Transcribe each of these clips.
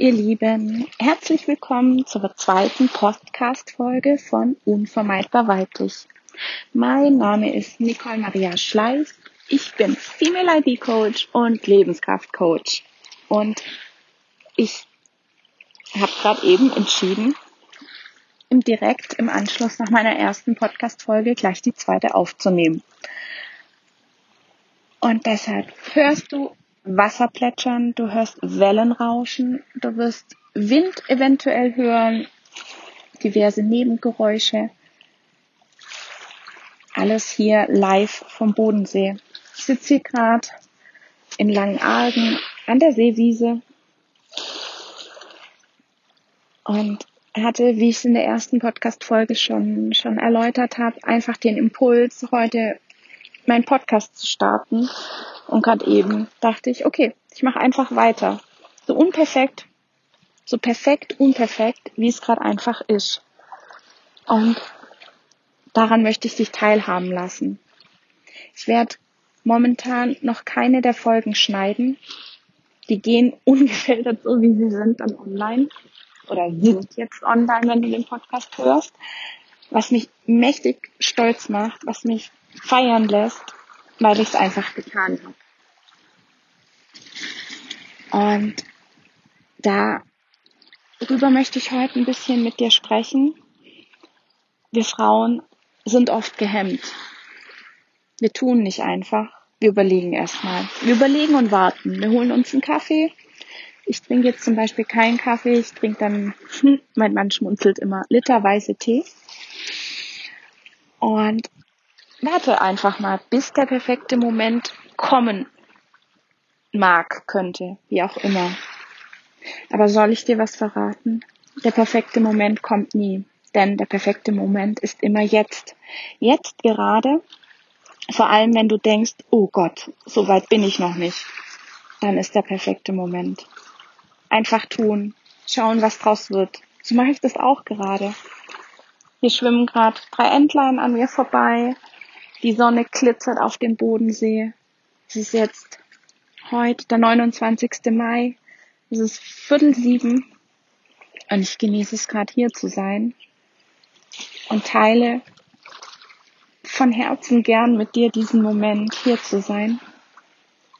Ihr Lieben, herzlich willkommen zur zweiten Podcast-Folge von Unvermeidbar Weiblich. Mein Name ist Nicole Maria Schleif, ich bin Female ID Coach und Lebenskraft Coach und ich habe gerade eben entschieden, im direkt im Anschluss nach meiner ersten Podcast-Folge gleich die zweite aufzunehmen. Und deshalb hörst du Wasser plätschern, du hörst Wellen rauschen, du wirst Wind eventuell hören, diverse Nebengeräusche. Alles hier live vom Bodensee. Ich sitze hier gerade in Langenargen an der Seewiese und hatte, wie ich es in der ersten Podcast-Folge schon, schon erläutert habe, einfach den Impuls, heute meinen Podcast zu starten und gerade eben dachte ich, okay, ich mache einfach weiter. So unperfekt, so perfekt, unperfekt, wie es gerade einfach ist. Und daran möchte ich dich teilhaben lassen. Ich werde momentan noch keine der Folgen schneiden. Die gehen ungefiltert so, wie sie sind, dann online. Oder sind jetzt online, wenn du den Podcast hörst. Was mich mächtig stolz macht, was mich feiern lässt, weil ich es einfach getan habe. Und darüber möchte ich heute ein bisschen mit dir sprechen. Wir Frauen sind oft gehemmt. Wir tun nicht einfach. Wir überlegen erstmal. Wir überlegen und warten. Wir holen uns einen Kaffee. Ich trinke jetzt zum Beispiel keinen Kaffee. Ich trinke dann, mein Mann schmunzelt immer, literweise Tee. Und warte einfach mal, bis der perfekte Moment kommen mag, könnte, wie auch immer. Aber soll ich dir was verraten? Der perfekte Moment kommt nie, denn der perfekte Moment ist immer jetzt. Jetzt gerade, vor allem wenn du denkst, oh Gott, so weit bin ich noch nicht, dann ist der perfekte Moment. Einfach tun, schauen, was draus wird. So mache ich das auch gerade. Hier schwimmen gerade drei Entlein an mir vorbei. Die Sonne glitzert auf dem Bodensee. Es ist jetzt heute der 29. Mai. Es ist Viertel sieben und ich genieße es gerade hier zu sein und teile von Herzen gern mit dir diesen Moment hier zu sein,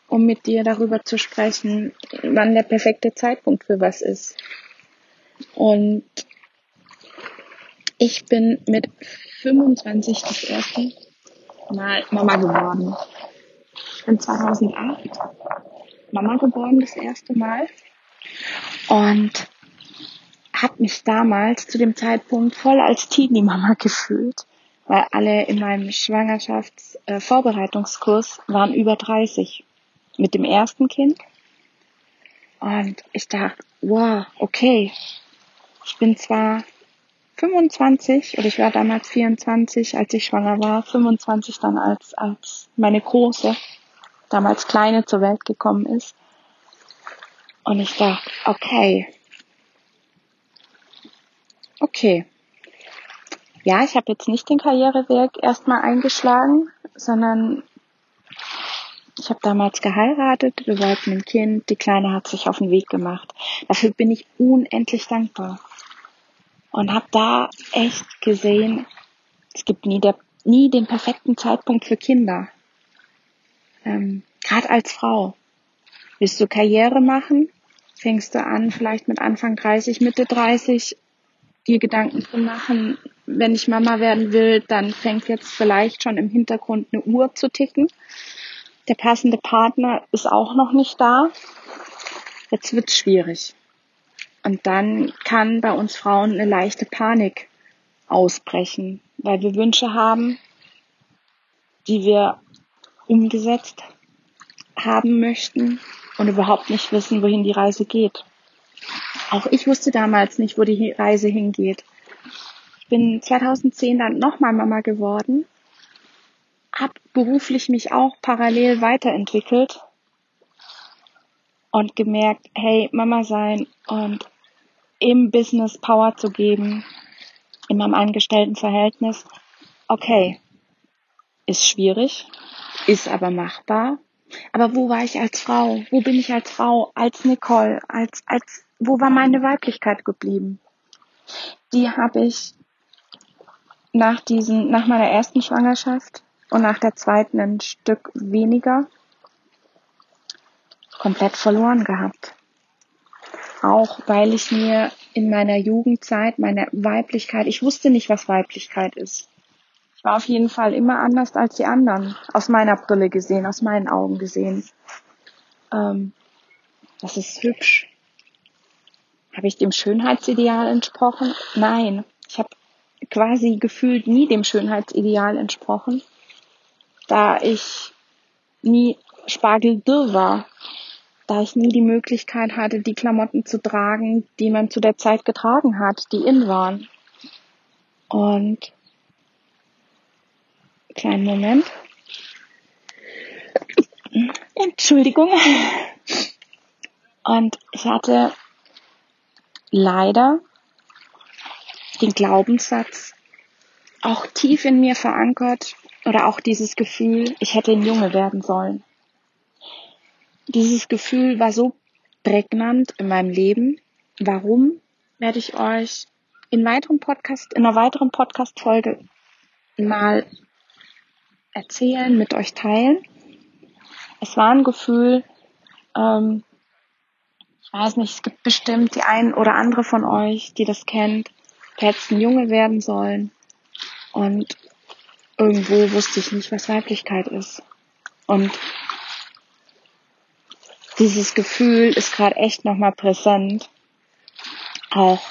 um mit dir darüber zu sprechen, wann der perfekte Zeitpunkt für was ist. Und ich bin mit 25 das erste Mal Mama geworden. Ich bin 2008 Mama geworden das erste Mal und habe mich damals zu dem Zeitpunkt voll als Teenie-Mama gefühlt, weil alle in meinem Schwangerschaftsvorbereitungskurs äh, waren über 30 mit dem ersten Kind. Und ich dachte, wow, okay, ich bin zwar 25 oder ich war damals 24, als ich schwanger war, 25 dann als, als meine große damals Kleine zur Welt gekommen ist. Und ich dachte, okay, okay. Ja, ich habe jetzt nicht den Karriereweg erstmal eingeschlagen, sondern ich habe damals geheiratet, wir wollten ein Kind, die Kleine hat sich auf den Weg gemacht. Dafür bin ich unendlich dankbar. Und habe da echt gesehen, es gibt nie, der, nie den perfekten Zeitpunkt für Kinder ähm, gerade als Frau. Willst du Karriere machen? Fängst du an, vielleicht mit Anfang 30, Mitte 30, dir Gedanken zu machen, wenn ich Mama werden will, dann fängt jetzt vielleicht schon im Hintergrund eine Uhr zu ticken. Der passende Partner ist auch noch nicht da. Jetzt wird's schwierig. Und dann kann bei uns Frauen eine leichte Panik ausbrechen, weil wir Wünsche haben, die wir umgesetzt haben möchten und überhaupt nicht wissen, wohin die Reise geht. Auch ich wusste damals nicht, wo die Reise hingeht. Ich bin 2010 dann nochmal Mama geworden, habe beruflich mich auch parallel weiterentwickelt und gemerkt, hey, Mama sein und im Business Power zu geben, in meinem Angestelltenverhältnis, okay, ist schwierig, ist aber machbar. Aber wo war ich als Frau? Wo bin ich als Frau, als Nicole, als, als, wo war meine Weiblichkeit geblieben? Die habe ich nach diesen, nach meiner ersten Schwangerschaft und nach der zweiten ein Stück weniger komplett verloren gehabt. Auch weil ich mir in meiner Jugendzeit meine Weiblichkeit, ich wusste nicht, was Weiblichkeit ist. Ich war auf jeden Fall immer anders als die anderen, aus meiner Brille gesehen, aus meinen Augen gesehen. Ähm, das ist hübsch. Habe ich dem Schönheitsideal entsprochen? Nein, ich habe quasi gefühlt nie dem Schönheitsideal entsprochen, da ich nie spargeldürr war, da ich nie die Möglichkeit hatte, die Klamotten zu tragen, die man zu der Zeit getragen hat, die in waren. Und Kleinen Moment. Entschuldigung. Und ich hatte leider den Glaubenssatz auch tief in mir verankert oder auch dieses Gefühl, ich hätte ein Junge werden sollen. Dieses Gefühl war so prägnant in meinem Leben. Warum werde ich euch in weiteren Podcast, in einer weiteren Podcast-Folge mal erzählen, mit euch teilen. Es war ein Gefühl, ähm, ich weiß nicht, es gibt bestimmt die ein oder andere von euch, die das kennt, der hätte ein Junge werden sollen. Und irgendwo wusste ich nicht, was Weiblichkeit ist. Und dieses Gefühl ist gerade echt nochmal präsent. Auch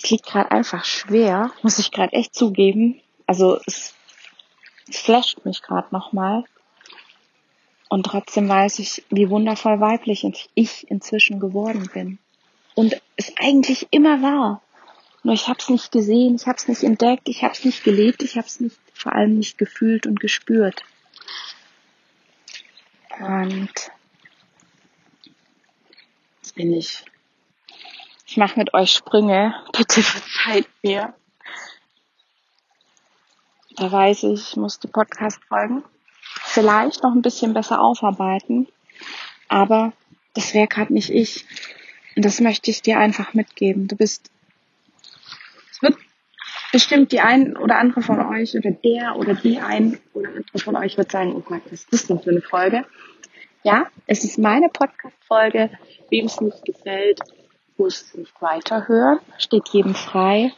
es liegt gerade einfach schwer, muss ich gerade echt zugeben, also es, es flasht mich gerade nochmal. Und trotzdem weiß ich, wie wundervoll weiblich ich inzwischen geworden bin. Und es eigentlich immer war. Nur ich habe es nicht gesehen, ich habe es nicht entdeckt, ich habe es nicht gelebt, ich habe es nicht, vor allem nicht gefühlt und gespürt. Und jetzt bin ich. Ich mache mit euch Sprünge. Bitte verzeiht mir. Da weiß ich, ich muss die Podcast-Folgen vielleicht noch ein bisschen besser aufarbeiten. Aber das wäre gerade nicht ich. Und das möchte ich dir einfach mitgeben. Du bist, bestimmt die ein oder andere von euch oder der oder die ein oder andere von euch wird sagen, oh Gott, was ist das denn für eine Folge? Ja, es ist meine Podcast-Folge. Wem es nicht gefällt, muss es nicht weiterhören. Steht jedem frei.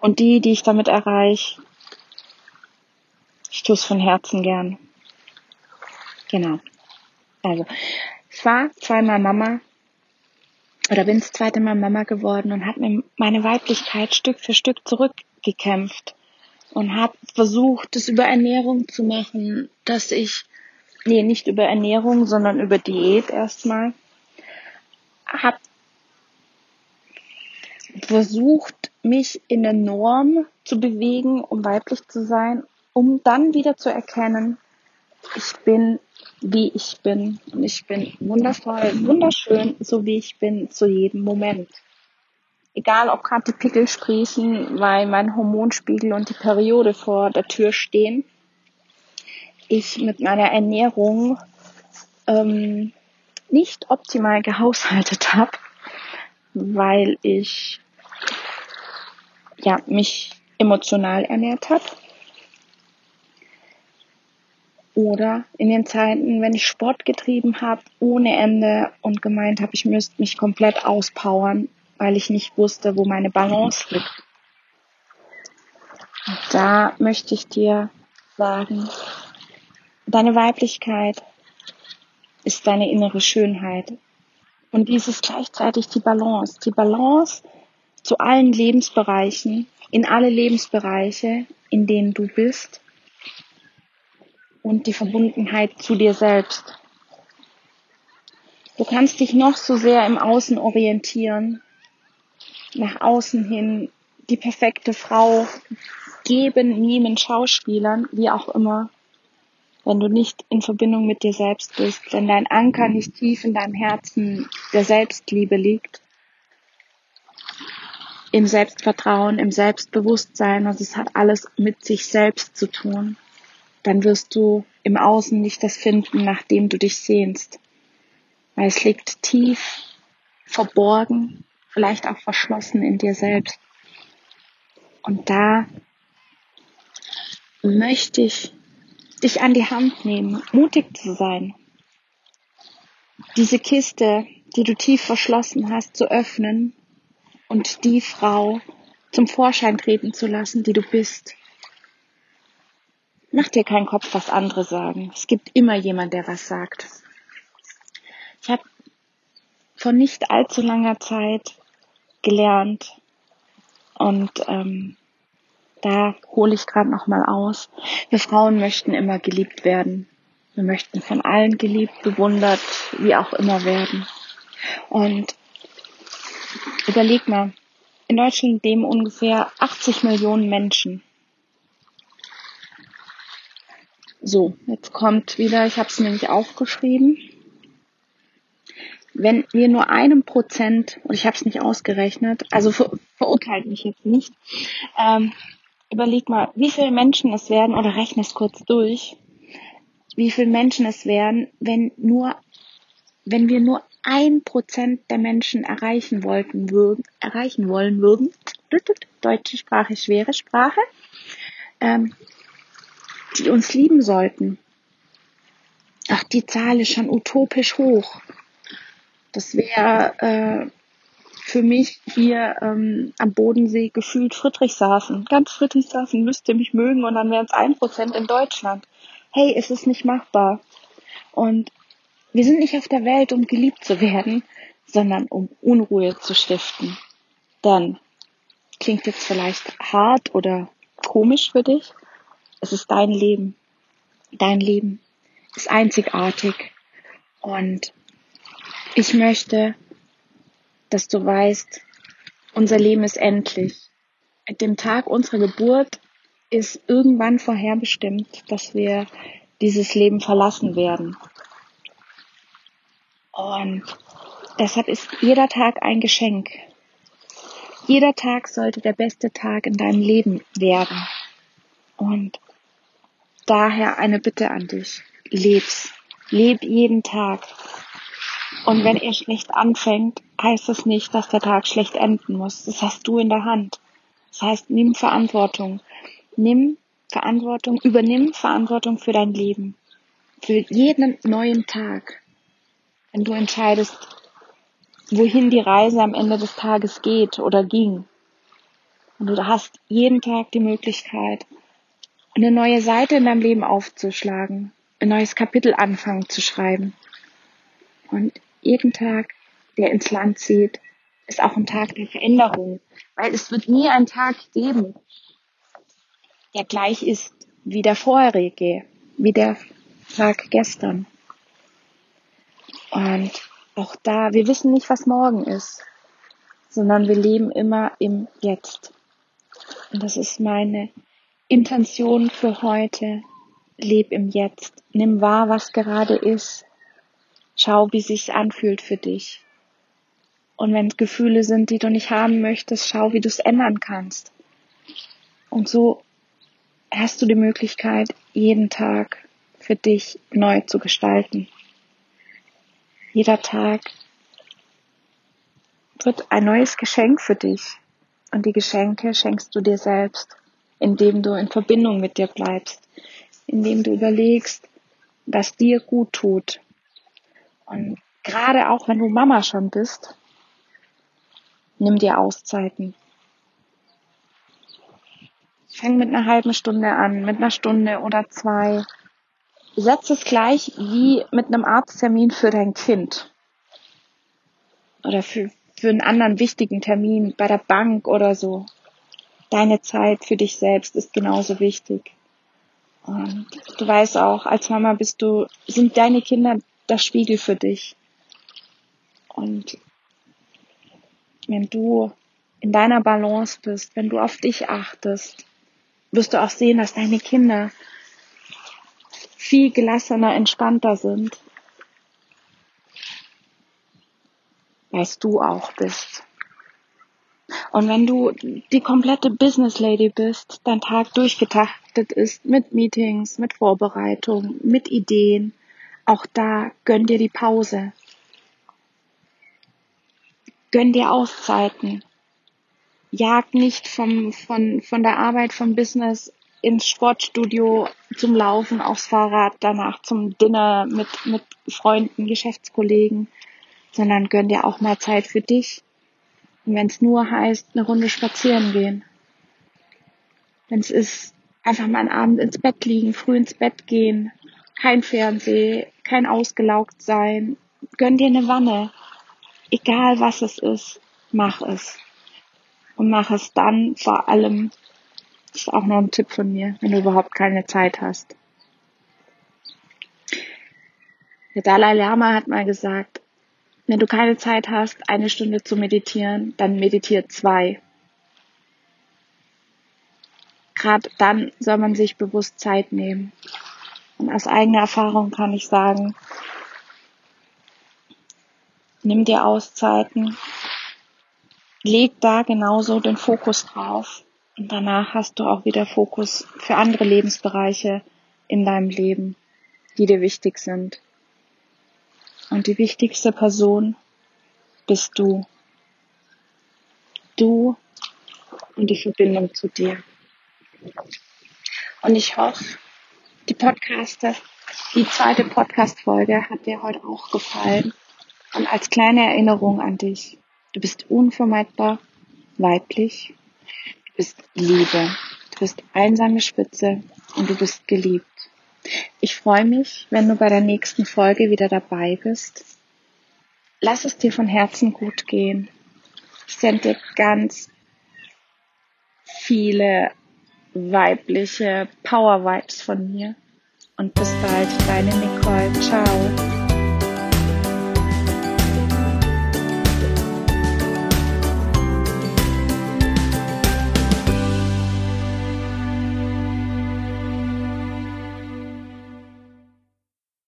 Und die, die ich damit erreiche, ich tue es von Herzen gern. Genau. Also, ich war zweimal Mama oder bin das zweite Mal Mama geworden und habe mir meine Weiblichkeit Stück für Stück zurückgekämpft und habe versucht, das über Ernährung zu machen, dass ich, nee, nicht über Ernährung, sondern über Diät erstmal, habe versucht, mich in der Norm zu bewegen, um weiblich zu sein um dann wieder zu erkennen, ich bin, wie ich bin. Und ich bin wundervoll, wunderschön, so wie ich bin, zu jedem Moment. Egal, ob gerade die Pickel sprießen, weil mein Hormonspiegel und die Periode vor der Tür stehen. Ich mit meiner Ernährung ähm, nicht optimal gehaushaltet habe, weil ich ja mich emotional ernährt habe oder in den Zeiten, wenn ich Sport getrieben habe, ohne Ende und gemeint habe, ich müsste mich komplett auspowern, weil ich nicht wusste, wo meine Balance liegt. Und da möchte ich dir sagen, deine Weiblichkeit ist deine innere Schönheit. Und dies ist gleichzeitig die Balance. Die Balance zu allen Lebensbereichen, in alle Lebensbereiche, in denen du bist und die Verbundenheit zu dir selbst. Du kannst dich noch so sehr im Außen orientieren, nach außen hin die perfekte Frau geben, nehmen, Schauspielern, wie auch immer. Wenn du nicht in Verbindung mit dir selbst bist, wenn dein Anker nicht tief in deinem Herzen der Selbstliebe liegt, im Selbstvertrauen, im Selbstbewusstsein, und es hat alles mit sich selbst zu tun dann wirst du im Außen nicht das finden, nach dem du dich sehnst. Weil es liegt tief verborgen, vielleicht auch verschlossen in dir selbst. Und da möchte ich dich an die Hand nehmen, mutig zu sein. Diese Kiste, die du tief verschlossen hast, zu öffnen und die Frau zum Vorschein treten zu lassen, die du bist. Mach dir keinen Kopf, was andere sagen. Es gibt immer jemand, der was sagt. Ich habe vor nicht allzu langer Zeit gelernt und ähm, da hole ich gerade noch mal aus. Wir Frauen möchten immer geliebt werden. Wir möchten von allen geliebt, bewundert, wie auch immer werden. Und überleg mal, in Deutschland leben ungefähr 80 Millionen Menschen. So, jetzt kommt wieder, ich habe es nämlich aufgeschrieben. Wenn wir nur einem Prozent, und ich habe es nicht ausgerechnet, also ver verurteilt mich jetzt nicht, ähm, überleg mal, wie viele Menschen es werden, oder rechne es kurz durch, wie viele Menschen es wären, wenn nur, wenn wir nur ein Prozent der Menschen erreichen wollten würden, erreichen wollen würden, deutsche Sprache, schwere Sprache, ähm, die uns lieben sollten. Ach, die Zahl ist schon utopisch hoch. Das wäre äh, für mich hier ähm, am Bodensee gefühlt Friedrichshafen. Ganz Friedrichshafen müsste mich mögen und dann wären es ein Prozent in Deutschland. Hey, es ist nicht machbar. Und wir sind nicht auf der Welt, um geliebt zu werden, sondern um Unruhe zu stiften. Dann klingt jetzt vielleicht hart oder komisch für dich. Es ist dein Leben. Dein Leben ist einzigartig. Und ich möchte, dass du weißt, unser Leben ist endlich. Mit dem Tag unserer Geburt ist irgendwann vorherbestimmt, dass wir dieses Leben verlassen werden. Und deshalb ist jeder Tag ein Geschenk. Jeder Tag sollte der beste Tag in deinem Leben werden. Und daher eine Bitte an dich. Leb's. Leb jeden Tag. Und wenn er schlecht anfängt, heißt das nicht, dass der Tag schlecht enden muss. Das hast du in der Hand. Das heißt, nimm Verantwortung. Nimm Verantwortung, übernimm Verantwortung für dein Leben. Für jeden neuen Tag wenn du entscheidest, wohin die Reise am Ende des Tages geht oder ging. Und du hast jeden Tag die Möglichkeit, eine neue Seite in deinem Leben aufzuschlagen, ein neues Kapitel anfangen zu schreiben. Und jeden Tag, der ins Land zieht, ist auch ein Tag der Veränderung, weil es wird nie einen Tag geben, der gleich ist wie der vorherige, wie der Tag gestern. Und auch da, wir wissen nicht, was morgen ist, sondern wir leben immer im Jetzt. Und das ist meine Intention für heute. Leb im Jetzt. Nimm wahr, was gerade ist. Schau, wie sich's anfühlt für dich. Und wenn es Gefühle sind, die du nicht haben möchtest, schau, wie du es ändern kannst. Und so hast du die Möglichkeit, jeden Tag für dich neu zu gestalten. Jeder Tag wird ein neues Geschenk für dich. Und die Geschenke schenkst du dir selbst, indem du in Verbindung mit dir bleibst, indem du überlegst, was dir gut tut. Und gerade auch wenn du Mama schon bist, nimm dir Auszeiten. Fang mit einer halben Stunde an, mit einer Stunde oder zwei setz es gleich wie mit einem Arzttermin für dein Kind. Oder für, für einen anderen wichtigen Termin bei der Bank oder so. Deine Zeit für dich selbst ist genauso wichtig. Und du weißt auch, als Mama bist du, sind deine Kinder das Spiegel für dich. Und wenn du in deiner Balance bist, wenn du auf dich achtest, wirst du auch sehen, dass deine Kinder viel gelassener, entspannter sind, als du auch bist. Und wenn du die komplette Business Lady bist, dein Tag durchgetaktet getaktet ist mit Meetings, mit Vorbereitung, mit Ideen, auch da gönn dir die Pause. Gönn dir Auszeiten. Jag nicht vom, von, von der Arbeit, vom Business ins Sportstudio zum Laufen, aufs Fahrrad, danach zum Dinner mit, mit Freunden, Geschäftskollegen, sondern gönn dir auch mal Zeit für dich. Wenn es nur heißt, eine Runde spazieren gehen. Wenn es ist, einfach mal einen Abend ins Bett liegen, früh ins Bett gehen, kein Fernseh, kein ausgelaugt sein, gönn dir eine Wanne. Egal was es ist, mach es. Und mach es dann vor allem, das ist auch noch ein Tipp von mir, wenn du überhaupt keine Zeit hast. Der Dalai Lama hat mal gesagt, wenn du keine Zeit hast, eine Stunde zu meditieren, dann meditiere zwei. Gerade dann soll man sich bewusst Zeit nehmen. Und aus eigener Erfahrung kann ich sagen, nimm dir Auszeiten, leg da genauso den Fokus drauf und danach hast du auch wieder Fokus für andere Lebensbereiche in deinem Leben, die dir wichtig sind. Und die wichtigste Person bist du. Du und die Verbindung zu dir. Und ich hoffe, die Podcaster, die zweite Podcast-Folge hat dir heute auch gefallen. Und als kleine Erinnerung an dich. Du bist unvermeidbar weiblich. Du bist Liebe. Du bist einsame Spitze und du bist geliebt. Ich freue mich, wenn du bei der nächsten Folge wieder dabei bist. Lass es dir von Herzen gut gehen. Ich sende dir ganz viele weibliche Power Vibes von mir. Und bis bald, deine Nicole. Ciao.